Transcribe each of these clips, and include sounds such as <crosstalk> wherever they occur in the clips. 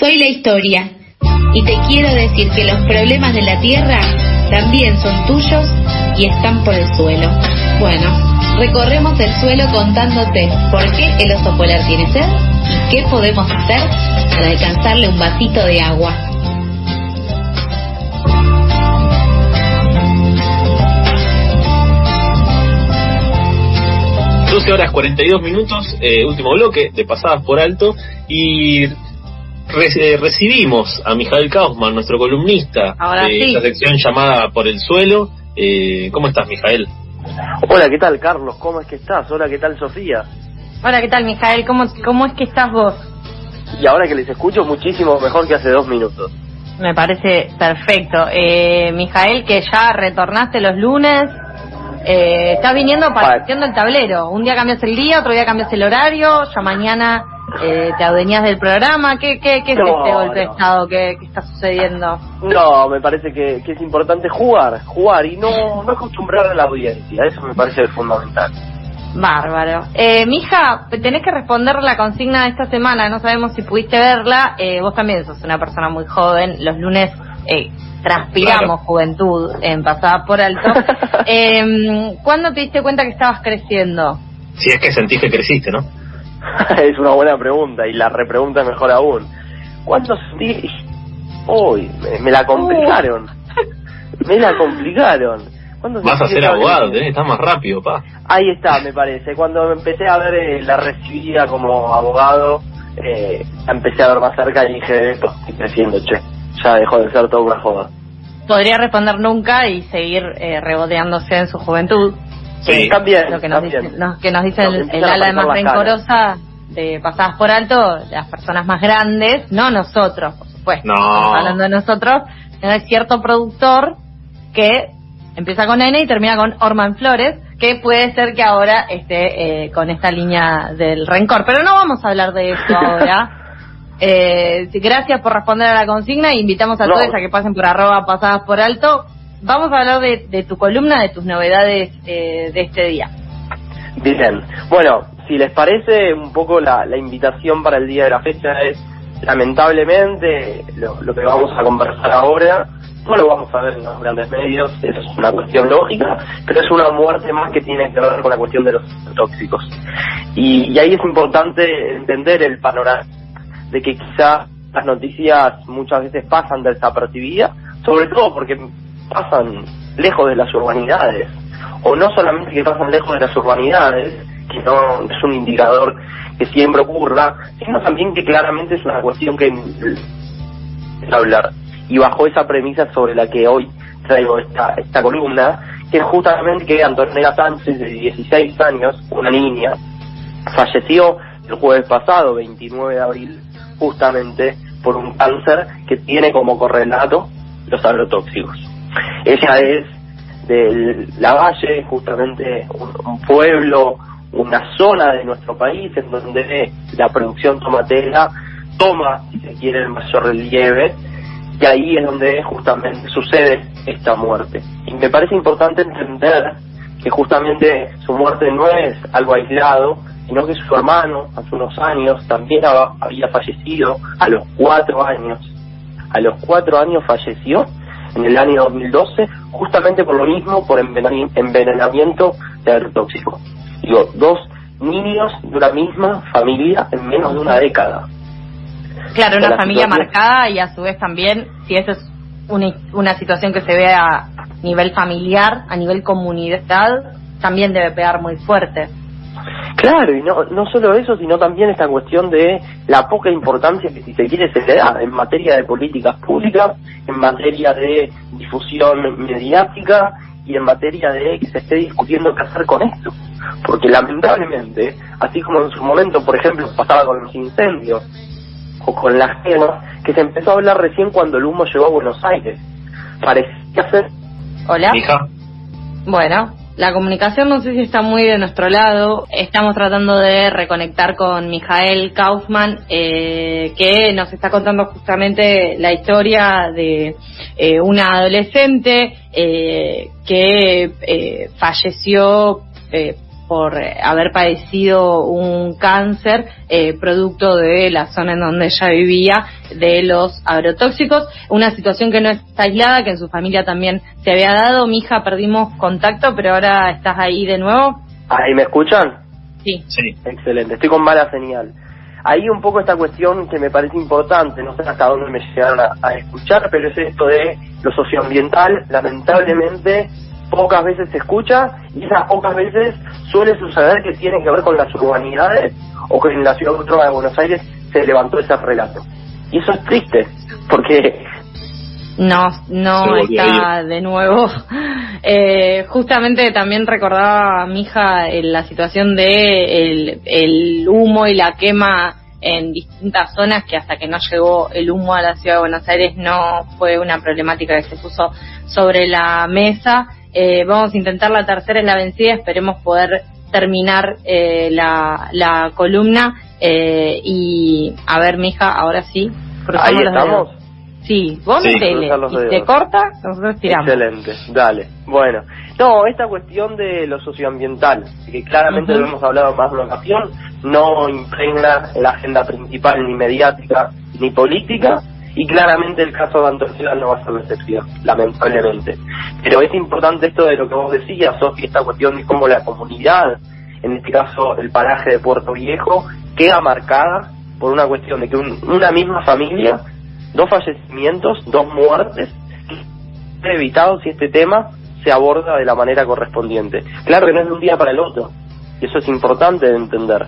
Soy la historia y te quiero decir que los problemas de la tierra también son tuyos y están por el suelo. Bueno, recorremos el suelo contándote por qué el oso polar tiene sed y qué podemos hacer para alcanzarle un vasito de agua. 12 horas 42 minutos, eh, último bloque de pasadas por alto y eh, recibimos a Mijael Kaufman, nuestro columnista de esta sección llamada Por el Suelo. Eh, ¿Cómo estás, Mijael? Hola, ¿qué tal, Carlos? ¿Cómo es que estás? Hola, ¿qué tal, Sofía? Hola, ¿qué tal, Mijael? ¿Cómo, cómo es que estás vos? Y ahora que les escucho, muchísimo mejor que hace dos minutos. Me parece perfecto. Eh, Mijael, que ya retornaste los lunes, eh, estás viniendo partiendo el tablero. Un día cambias el día, otro día cambias el horario, ya mañana eh, te adueñas del programa. ¿Qué, qué, qué es este golpe de estado que, está sucediendo? No, me parece que, es importante jugar, jugar y no, no acostumbrar a la audiencia. Eso me parece fundamental. Bárbaro. Eh, mija, tenés que responder la consigna de esta semana. No sabemos si pudiste verla. Eh, vos también sos una persona muy joven. Los lunes eh, transpiramos juventud en pasada por alto. <laughs> eh, ¿Cuándo te diste cuenta que estabas creciendo? Si es que sentís que creciste, ¿no? <laughs> es una buena pregunta y la repregunta mejor aún. ¿Cuándo sentí? Uy, me, la complicaron. me la complicaron. Vas a ser abogado, tenés que estar más rápido, pa. Ahí está, me parece. Cuando empecé a ver eh, la recibida como abogado, eh, empecé a ver más cerca y dije, esto estoy creciendo, che ya dejó de ser todo una joda. Podría responder nunca y seguir eh, reboteándose en su juventud. Sí, también. Lo que nos dice, que nos dice el, ala más rencorosa de pasadas por alto, las personas más grandes, no nosotros, por supuesto. No. hablando de nosotros, es cierto productor que empieza con N y termina con Orman Flores, que puede ser que ahora esté eh, con esta línea del rencor. Pero no vamos a hablar de eso ahora. <laughs> Eh, gracias por responder a la consigna. Invitamos a todos a que pasen por arroba pasadas por alto. Vamos a hablar de, tu columna, de tus novedades eh, de este día. Bien, bueno, si les parece, un poco la, invitación para el día de la fecha es, lamentablemente, lo, que vamos a conversar ahora, no lo vamos a ver en los grandes medios, es una cuestión lógica, pero es una muerte más que tiene que ver con la cuestión de los tóxicos. y ahí es importante entender el panorama de que quizá las noticias muchas veces pasan desapercibidas, sobre todo porque pasan lejos de las urbanidades, o no solamente que pasan lejos de las urbanidades, que no es un indicador que siempre ocurra, sino también que claramente es una cuestión que hablar. Y bajo esa premisa sobre la que hoy traigo esta, esta columna, que es justamente que Antonella Sánchez, de 16 años, una niña, falleció el jueves pasado, 29 de abril, justamente por un cáncer que tiene como correlato los agrotóxicos. Ella es de La Valle, justamente un, pueblo, una zona de nuestro país en donde la producción tomatera toma, si se quiere, el mayor relieve, y ahí es donde justamente sucede esta muerte. Y me parece importante entender que justamente su muerte no es algo aislado, sino que su hermano hace unos años también había fallecido a los cuatro años. A los cuatro años falleció en el año 2012, justamente por lo mismo, por envenenamiento de agrotóxico. Digo, dos niños de una misma familia en menos de una década. Claro, una familia marcada y a su vez también, si eso es una, una situación que se ve a nivel familiar, a nivel comunidad, también debe pegar muy fuerte. Claro, y no, no solo eso, sino también esta cuestión de la poca importancia que si se quiere se le da en materia de políticas públicas, en materia de difusión mediática y en materia de que se esté discutiendo qué hacer con esto. Porque lamentablemente, así como en su momento, por ejemplo, pasaba con los incendios o con las quemas, que se empezó a hablar recién cuando el humo llegó a Buenos Aires. Parecía ser... Hola. Hija. Bueno, la comunicación no sé si está muy de nuestro lado. Estamos tratando de reconectar con Mijael Kaufman, eh, que nos está contando justamente la historia de eh, una adolescente eh, que falleció por eh, haber padecido un cáncer eh, producto de la zona en donde ella vivía de los agrotóxicos, una situación que no está aislada, que en su familia también se había dado. Mi hija perdimos contacto, pero ahora estás ahí de nuevo. ¿Ahí me escuchan? Sí. Sí. Excelente, estoy con mala señal. Ahí un poco esta cuestión que me parece importante, no sé hasta dónde me llegaron a escuchar, pero es esto de lo socioambiental, lamentablemente pocas veces se escucha y esas pocas veces suele suceder que tiene que ver con las urbanidades o que en la ciudad autónoma de Buenos Aires se levantó ese relato. Y eso es triste, porque... No, no está de nuevo. <laughs> Eh, justamente también recordaba a mi hija en la situación de el humo y la quema en distintas zonas que hasta que no llegó el humo a la ciudad de Buenos Aires no fue una problemática que se puso sobre la mesa eh, vamos a intentar la tercera en la vencida, esperemos poder terminar eh, la, la columna eh, y a ver, mija, ahora sí. Ahí estamos. Sí, vos sí, metele. Y te corta, nosotros tiramos. Excelente, dale. Bueno, no, esta cuestión de lo socioambiental, que claramente lo hemos hablado más de una ocasión, no impregna la agenda principal ni mediática ni política, y claramente el caso de Antonio no va a ser la excepción, lamentablemente. Pero es importante esto de lo que vos decías, Sofía, esta cuestión de cómo la comunidad, en este caso el paraje de Puerto Viejo, queda marcada por una cuestión de que una misma familia, dos fallecimientos, dos muertes, evitado si este tema se aborda de la manera correspondiente. Claro que no es de un día para el otro, y eso es importante de entender.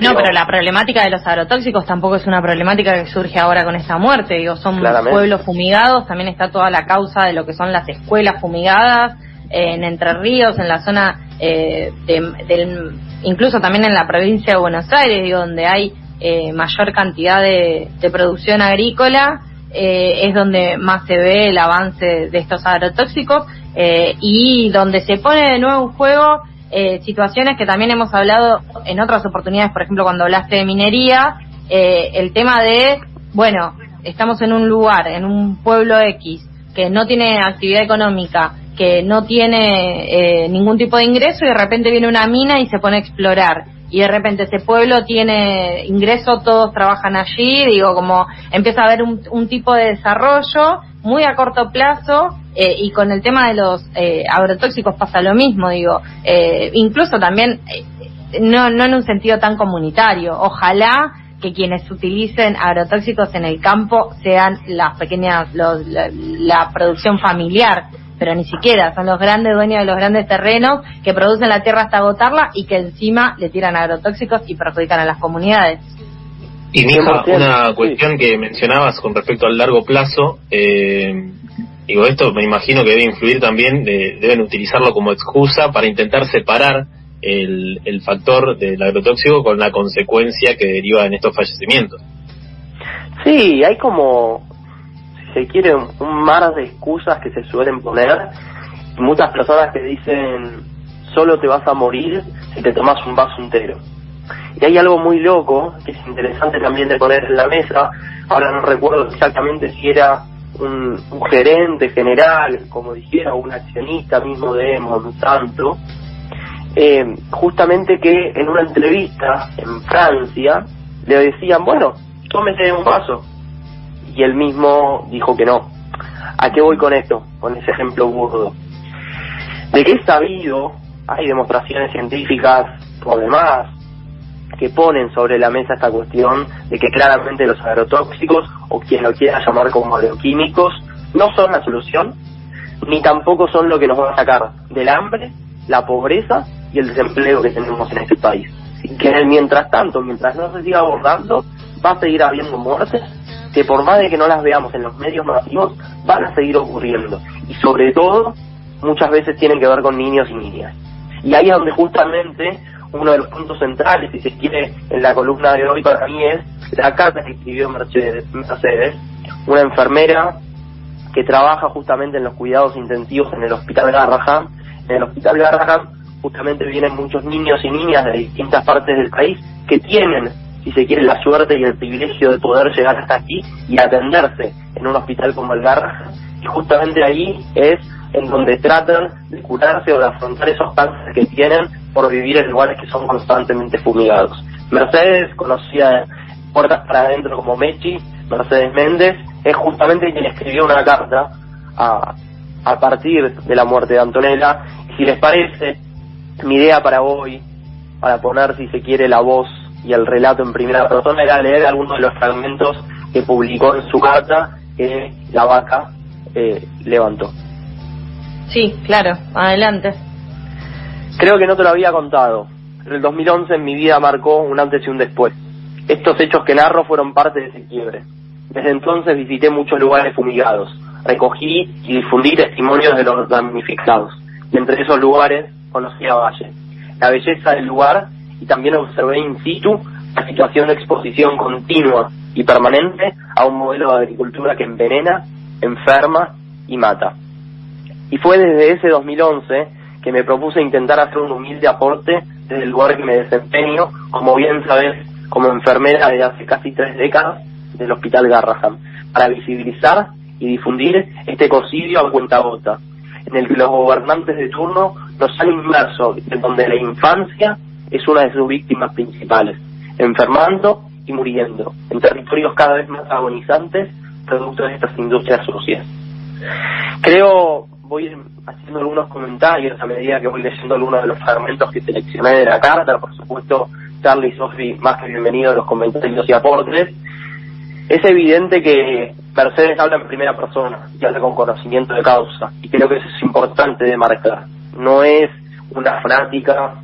No, pero la problemática de los agrotóxicos tampoco es una problemática que surge ahora con esta muerte. Digo, son pueblos fumigados, también está toda la causa de lo que son las escuelas fumigadas en Entre Ríos, en la zona eh, del, incluso también en la provincia de Buenos Aires, digo, donde hay eh, mayor cantidad de, producción agrícola, eh, es donde más se ve el avance de estos agrotóxicos y donde se pone de nuevo en juego eh, situaciones que también hemos hablado en otras oportunidades, por ejemplo, cuando hablaste de minería, eh, el tema de, bueno, estamos en un lugar, en un pueblo X, que no tiene actividad económica, que no tiene eh, ningún tipo de ingreso y de repente viene una mina y se pone a explorar. Y de repente ese pueblo tiene ingreso, todos trabajan allí, digo, como empieza a haber un, un tipo de desarrollo muy a corto plazo eh, y con el tema de los eh, agrotóxicos pasa lo mismo, digo, eh, incluso también, no, no en un sentido tan comunitario, ojalá que quienes utilicen agrotóxicos en el campo sean las pequeñas, los, la, producción familiar, pero ni siquiera, son los grandes dueños de los grandes terrenos que producen la tierra hasta agotarla y que encima le tiran agrotóxicos y perjudican a las comunidades. Y Mija, una cuestión que mencionabas con respecto al largo plazo, eh, Digo, esto me imagino que debe influir también, deben utilizarlo como excusa para intentar separar el, el factor del agrotóxico con la consecuencia que deriva en estos fallecimientos. Sí, hay como, si se quiere, un mar de excusas que se suelen poner. Muchas personas que dicen, solo te vas a morir si te tomas un vaso entero. Y hay algo muy loco, que es interesante también de poner en la mesa, ahora no recuerdo exactamente si era un, gerente general, como dijera, un accionista mismo de Monsanto, eh, justamente que en una entrevista en Francia le decían, bueno, tómese un vaso. Y él mismo dijo que no. ¿A qué voy con esto? Con ese ejemplo burdo. De que es sabido, hay demostraciones científicas por demás, que ponen sobre la mesa esta cuestión de que claramente los agrotóxicos, o quien lo quiera llamar como agroquímicos, no son la solución, ni tampoco son lo que nos va a sacar del hambre, la pobreza y el desempleo que tenemos en este país. Y que mientras tanto, mientras no se siga abordando, va a seguir habiendo muertes que por más de que no las veamos en los medios masivos, van a seguir ocurriendo. Y sobre todo, muchas veces tienen que ver con niños y niñas. Y ahí es donde justamente uno de los puntos centrales, si se quiere, en la columna de hoy para mí es la carta que escribió Mercedes, Mercedes una enfermera que trabaja justamente en los cuidados intensivos en el Hospital Garraham. En el Hospital Garraham justamente vienen muchos niños y niñas de distintas partes del país que tienen, si se quiere, la suerte y el privilegio de poder llegar hasta aquí y atenderse en un hospital como el Garraham. Y justamente ahí es en donde tratan de curarse o de afrontar esos cánceres que tienen por vivir en lugares que son constantemente fumigados. Mercedes, conocida puertas para adentro como Mechi, Mercedes Méndez, es justamente quien escribió una carta a, a partir de la muerte de Antonella. si les parece, mi idea para hoy, para poner, si se quiere, la voz y el relato en primera persona, era leer algunos de los fragmentos que publicó en su carta que la vaca eh, levantó. Sí, claro, adelante. Creo que no te lo había contado, pero el 2011 en mi vida marcó un antes y un después. Estos hechos que narro fueron parte de ese quiebre. Desde entonces visité muchos lugares fumigados, recogí y difundí testimonios de los damnificados, y entre esos lugares conocí a Valle. La belleza del lugar y también observé in situ la situación de exposición continua y permanente a un modelo de agricultura que envenena, enferma y mata. Y fue desde ese 2011 que me propuse intentar hacer un humilde aporte desde el lugar que me desempeño, como bien sabes, como enfermera desde hace casi tres décadas del Hospital Garraham, para visibilizar y difundir este ecocidio a cuenta gota, en el que los gobernantes de turno nos han inmerso en donde la infancia es una de sus víctimas principales, enfermando y muriendo en territorios cada vez más agonizantes producto de estas industrias sucias. Creo, voy haciendo algunos comentarios a medida que voy leyendo algunos de los fragmentos que seleccioné de la carta, por supuesto, Charlie y Sofi, más que bienvenidos a los comentarios y aportes. Es evidente que Mercedes habla en primera persona y habla con conocimiento de causa, y creo que eso es importante de marcar. No es una fanática,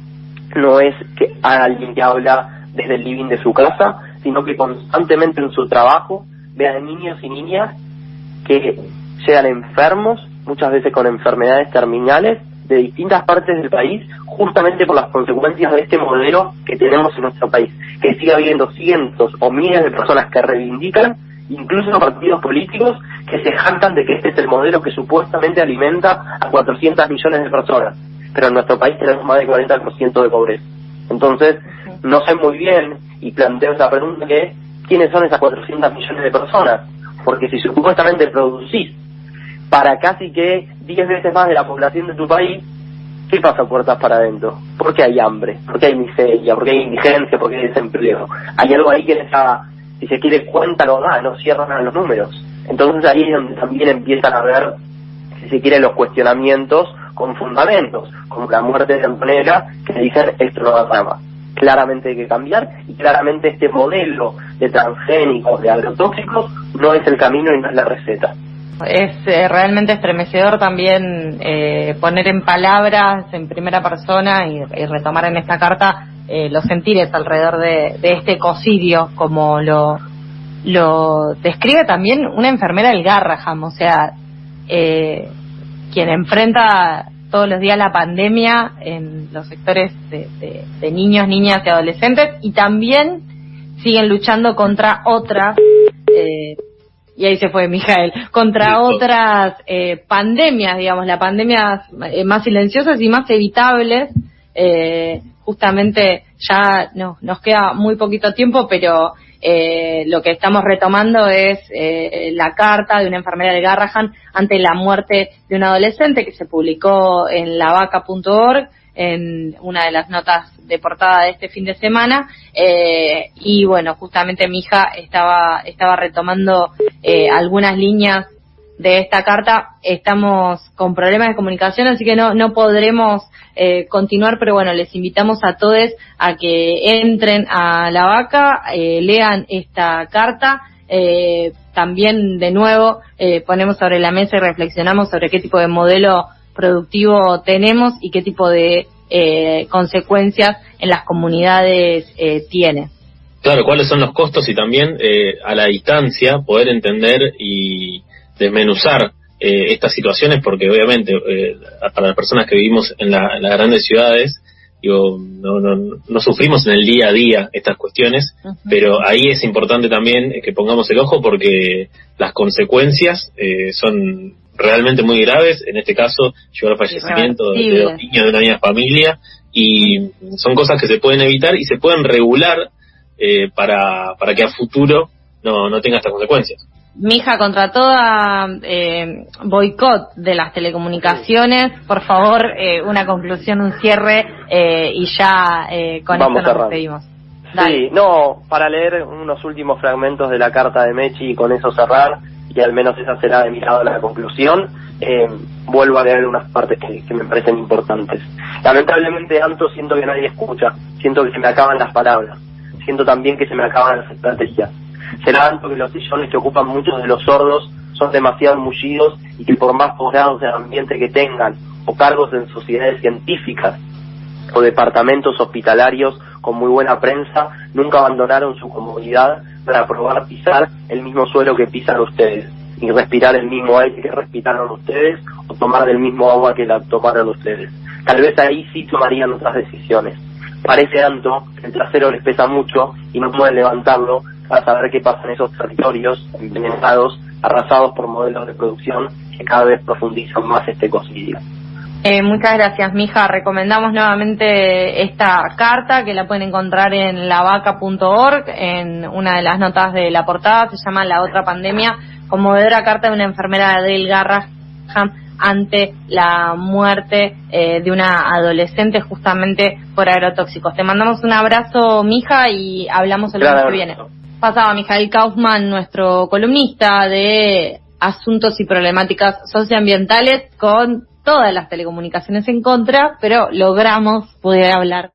no es que alguien que habla desde el living de su casa, sino que constantemente en su trabajo ve a niños y niñas que llegan enfermos, muchas veces con enfermedades terminales, de distintas partes del país, justamente por las consecuencias de este modelo que tenemos en nuestro país, que sigue habiendo cientos o miles de personas que reivindican, incluso partidos políticos, que se jactan de que este es el modelo que supuestamente alimenta a 400 millones de personas, pero en nuestro país tenemos más del 40% de pobreza. Entonces, no sé muy bien, y planteo esa pregunta que es, ¿quiénes son esas 400 millones de personas? Porque si supuestamente producís para casi que 10 veces más de la población de tu país, ¿qué pasa puertas para adentro? ¿Por qué hay hambre? ¿Por qué hay miseria? ¿Por qué hay indigencia? ¿Por qué hay desempleo? Hay algo ahí que les si se quiere, cuenta lo da, no cierran los números. Entonces ahí es donde también empiezan a ver, si se quiere, los cuestionamientos con fundamentos, como la muerte de Antonella, que dicen esto no va más claramente hay que cambiar y claramente este modelo de transgénicos, de agrotóxicos, no es el camino y no es la receta. Es eh, realmente estremecedor también eh, poner en palabras, en primera persona y, retomar en esta carta eh, los sentires alrededor de, este ecocidio, como lo, lo describe también una enfermera del Garraham, o sea, quien enfrenta todos los días la pandemia en los sectores de, niños, niñas y adolescentes y también siguen luchando contra otras, eh, y ahí se fue Mijael, contra otras eh, pandemias, digamos, las pandemias eh, más silenciosas y más evitables. justamente ya no, nos queda muy poquito tiempo, pero eh, lo que estamos retomando es eh, la carta de una enfermera de Garrahan ante la muerte de un adolescente que se publicó en lavaca.org en una de las notas de portada de este fin de semana eh, y bueno justamente mi hija estaba estaba retomando eh, algunas líneas de esta carta estamos con problemas de comunicación así que no no podremos eh, continuar, pero bueno, les invitamos a todos a que entren a la vaca, eh, lean esta carta. Eh, también de nuevo ponemos sobre la mesa y reflexionamos sobre qué tipo de modelo productivo tenemos y qué tipo de consecuencias en las comunidades tiene. Claro, cuáles son los costos y también a la distancia poder entender y desmenuzar eh, estas situaciones porque obviamente eh, para las personas que vivimos en, las grandes ciudades digo, no, no, no, sufrimos en el día a día estas cuestiones, pero ahí es importante también que pongamos el ojo porque las consecuencias eh, son realmente muy graves, en este caso llevar al fallecimiento de, los niños de una misma familia. Y son cosas que se pueden evitar y se pueden regular para, para que a futuro no, no tenga estas consecuencias. Mija, contra toda eh, boicot de las telecomunicaciones, por favor, eh, una conclusión, un cierre eh, y ya eh, con esto nos despedimos. Sí, no, para leer unos últimos fragmentos de la carta de Mechi y con eso cerrar, y al menos esa será de mi lado la conclusión, eh, vuelvo a leer unas partes que, me parecen importantes. Lamentablemente, Anto, siento que nadie escucha, siento que se me acaban las palabras, siento también que se me acaban las estrategias. Será tanto que los sillones que ocupan muchos de los sordos son demasiado mullidos y que por más posgrados de ambiente que tengan o cargos en sociedades científicas o departamentos hospitalarios con muy buena prensa, nunca abandonaron su comodidad para probar pisar el mismo suelo que pisan ustedes y respirar el mismo aire que respiraron ustedes o tomar del mismo agua que la tomaron ustedes. Tal vez ahí sí tomarían otras decisiones. Parece tanto que el trasero les pesa mucho y no pueden levantarlo para saber qué pasa en esos territorios envenenados, arrasados por modelos de producción que cada vez profundizan más este ecocidio. Eh, muchas gracias, Mija. Recomendamos nuevamente esta carta que la pueden encontrar en lavaca.org, en una de las notas de la portada, se llama La otra pandemia, conmovedora carta de una enfermera de Dale Garraham ante la muerte eh, de una adolescente justamente por agrotóxicos. Te mandamos un abrazo, Mija, y hablamos el lunes que viene. Pasaba Mijael Kaufman, nuestro columnista de asuntos y problemáticas socioambientales con todas las telecomunicaciones en contra, pero logramos poder hablar